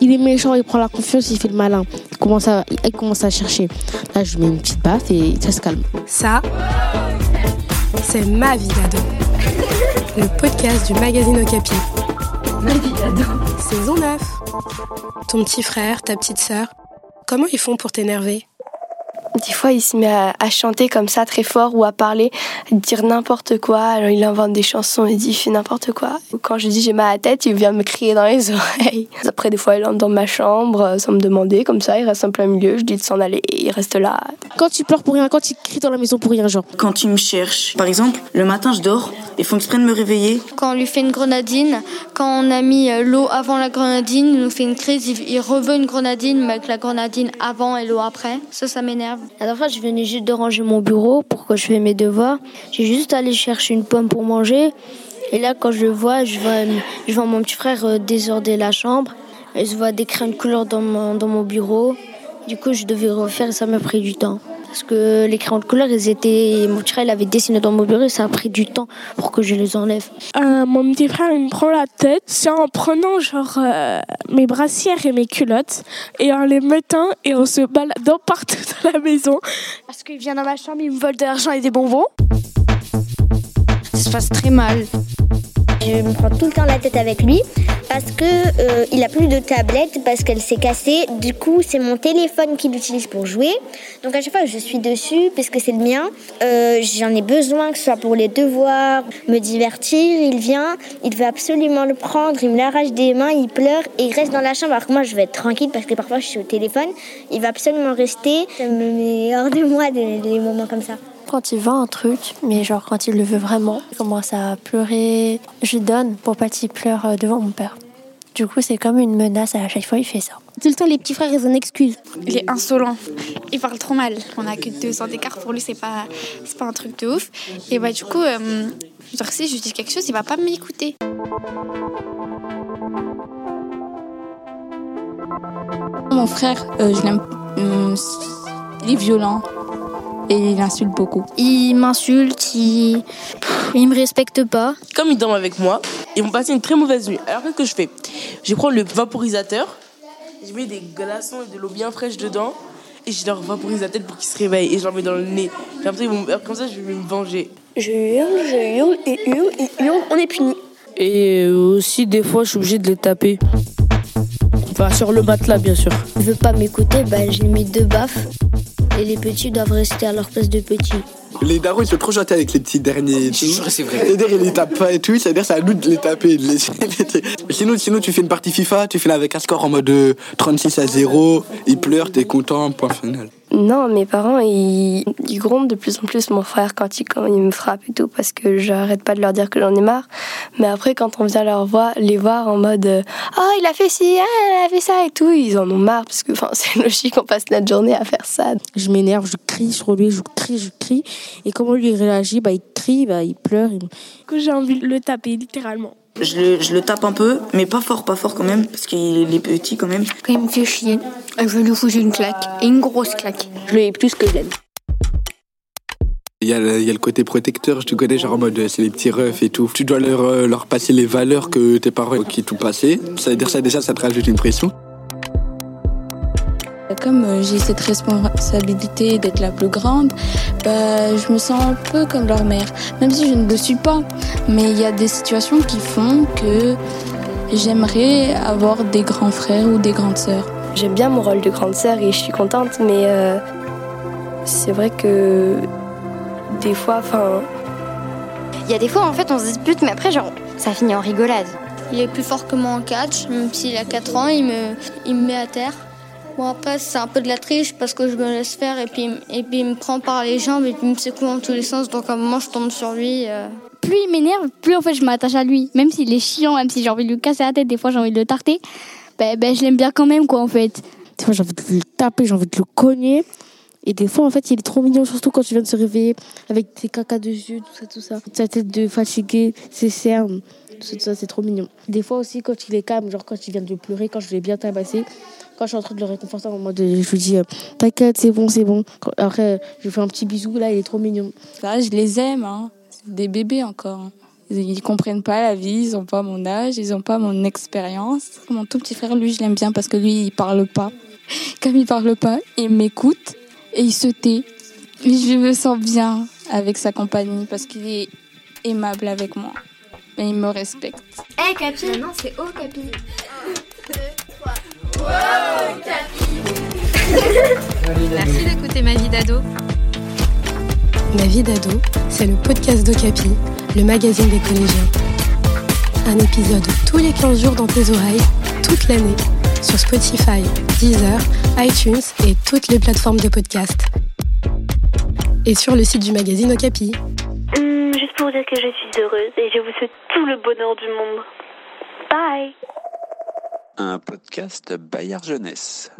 il est méchant, il prend la confiance, il fait le malin. Il commence à, il commence à chercher. Là, je mets une petite baffe et ça se calme. Ça, c'est ma vie d'ado. Le podcast du magazine Okapi. Ma vie d'ado. Saison 9. Ton petit frère, ta petite sœur, comment ils font pour t'énerver? Des fois, il se met à, chanter comme ça très fort ou à parler, dire n'importe quoi. Alors, il invente des chansons et dit, il fait n'importe quoi. Quand je dis j'ai mal à la tête, il vient me crier dans les oreilles. Après, des fois, il entre dans ma chambre euh, sans me demander, comme ça, il reste en plein milieu. Je dis de s'en aller et il reste là. Quand tu pleures pour rien, quand il crie dans la maison pour rien, genre. Quand tu me cherches. Par exemple, le matin, je dors, ils font exprès de me réveiller. Quand on lui fait une grenadine, quand on a mis euh, l'eau avant la grenadine, il nous fait une crise, il reveut une grenadine, mais avec la grenadine avant et l'eau après. Ça, ça m'énerve. La dernière fois, je venais juste de ranger mon bureau pour que je fasse mes devoirs. J'ai juste allé chercher une pomme pour manger. Et là, quand je le vois, je vois, je vois mon petit frère euh, désorder la chambre. Et je vois des crayons de couleur dans mon, dans mon bureau. Du coup, je devais refaire et ça m'a pris du temps. Parce que les crayons de couleur, ils étaient. Mon frère, il avait dessiné dans mon bureau et ça a pris du temps pour que je les enlève. Euh, mon petit frère, il me prend la tête. C'est en prenant, genre, euh, mes brassières et mes culottes et en les mettant et en se baladant partout dans la maison. Parce qu'il vient dans ma chambre, il me vole de l'argent et des bonbons. Ça se passe très mal. Je me prends tout le temps la tête avec lui parce que euh, il a plus de tablette parce qu'elle s'est cassée. Du coup, c'est mon téléphone qu'il utilise pour jouer. Donc à chaque fois que je suis dessus, parce que c'est le mien, euh, j'en ai besoin que ce soit pour les devoirs, me divertir. Il vient, il veut absolument le prendre, il me l'arrache des mains, il pleure et il reste dans la chambre. Alors que moi, je vais être tranquille parce que parfois je suis au téléphone. Il va absolument rester. Ça me met hors de moi des, des moments comme ça quand il vend un truc, mais genre quand il le veut vraiment, il commence à pleurer. Je lui donne pour pas qu'il pleure euh, devant mon père. Du coup, c'est comme une menace à chaque fois, il fait ça. Tout le temps, les petits frères, ils ont une excuse. Il est insolent. Il parle trop mal. On a que deux ans d'écart. Pour lui, c'est pas, c'est pas un truc de ouf. Et bah, du coup, euh, genre, si je dis quelque chose, il va pas m'écouter. Mon frère, euh, je l'aime. Euh, il est violent et il insulte beaucoup. Il m'insulte, il... il me respecte pas. Comme ils dorment avec moi, ils vont passer une très mauvaise nuit. Alors qu'est-ce que je fais? Je prends le vaporisateur, je mets des glaçons et de l'eau bien fraîche dedans et je leur vaporise la tête pour qu'ils se réveillent et je leur mets dans le nez. Comme ça, vont... comme ça, je vais me venger. Je hurle, je hurle et hurle et hurle, on est puni. Et aussi, des fois, je suis obligé de les taper. Enfin, sur le matelas, bien sûr. Je veux pas m'écouter, bah, j'ai mis deux baffes et les petits doivent rester à leur place de petits. Les darons, ils sont trop gentils avec les petits derniers. C'est vrai. Les darons, ils les tapent pas et tout. C'est-à-dire, c'est à nous de les taper. sinon, sinon, tu fais une partie FIFA, tu fais là avec un score en mode 36 à 0. Ils pleurent, t'es content, point final. Non, mes parents, ils, ils, grondent de plus en plus mon frère quand il, quand il me frappe et tout, parce que j'arrête pas de leur dire que j'en ai marre. Mais après, quand on vient leur voir, les voir en mode Oh, il a fait ci, ah, il a fait ça et tout, ils en ont marre, parce que c'est logique qu'on passe notre journée à faire ça. Je m'énerve, je crie sur lui, je crie, je crie. Et comment lui réagit? Bah, Il crie, bah, il pleure. Que j'ai envie de le taper, littéralement. Je le, tape un peu, mais pas fort, pas fort quand même, parce qu'il est petit quand même. Quand il me fait chier, je lui fous une claque, et une grosse claque. Je lui ai plus que j'aime. Il y, a le, il y, a le côté protecteur, tu connais, genre en mode c'est les petits refs et tout. Tu dois leur, euh, leur passer les valeurs que tes parents qui t'ont passé. Ça veut dire ça déjà, ça te rajoute une pression. Comme euh, j'ai cette responsabilité d'être la plus grande, bah, je me sens un peu comme leur mère, même si je ne le suis pas. Mais il y a des situations qui font que j'aimerais avoir des grands frères ou des grandes sœurs. J'aime bien mon rôle de grande sœur et je suis contente, mais euh, c'est vrai que des fois, enfin. Il y a des fois, en fait, on se dispute, mais après, genre, ça finit en rigolade. Il est plus fort que moi en catch, même s'il a 4 ans, il me, il me met à terre. Bon, après, c'est un peu de la triche parce que je me laisse faire et puis, et puis il me prend par les jambes et puis il me secoue dans tous les sens. Donc, à un moment, je tombe sur lui. Euh. Plus il m'énerve, plus en fait, je m'attache à lui. Même s'il est chiant, même si j'ai envie de lui casser la tête, des fois, j'ai envie de le tarter. Ben, ben, je l'aime bien quand même, quoi, en fait. Des fois, j'ai envie de le taper, j'ai envie de le cogner. Et des fois, en fait, il est trop mignon, surtout quand tu viens de se réveiller avec tes cacas de yeux, tout ça, tout ça. Sa tête de fatigué, ses cernes, tout ça, c'est trop mignon. Des fois aussi, quand il est calme, genre quand il vient de pleurer, quand je l'ai bien tabassé, quand je suis en train de le réconforter en mode je lui dis euh, t'inquiète c'est bon c'est bon après je lui fais un petit bisou là il est trop mignon là je les aime hein. des bébés encore Ils comprennent pas la vie, ils ont pas mon âge, ils ont pas mon expérience. Mon tout petit frère, lui, je l'aime bien parce que lui, il parle pas. Comme il parle pas, il m'écoute et il se tait. je me sens bien avec sa compagnie parce qu'il est aimable avec moi. Et il me respecte. Eh hey, Capi Non, c'est Oh Capi. Merci d'écouter Ma vie d'ado. Ma vie d'ado, c'est le podcast d'Ocapi, le magazine des collégiens. Un épisode tous les 15 jours dans tes oreilles, toute l'année, sur Spotify, Deezer, iTunes et toutes les plateformes de podcast. Et sur le site du magazine Okapi. Hum, juste pour dire que je suis heureuse et je vous souhaite tout le bonheur du monde. Bye Un podcast Bayard Jeunesse.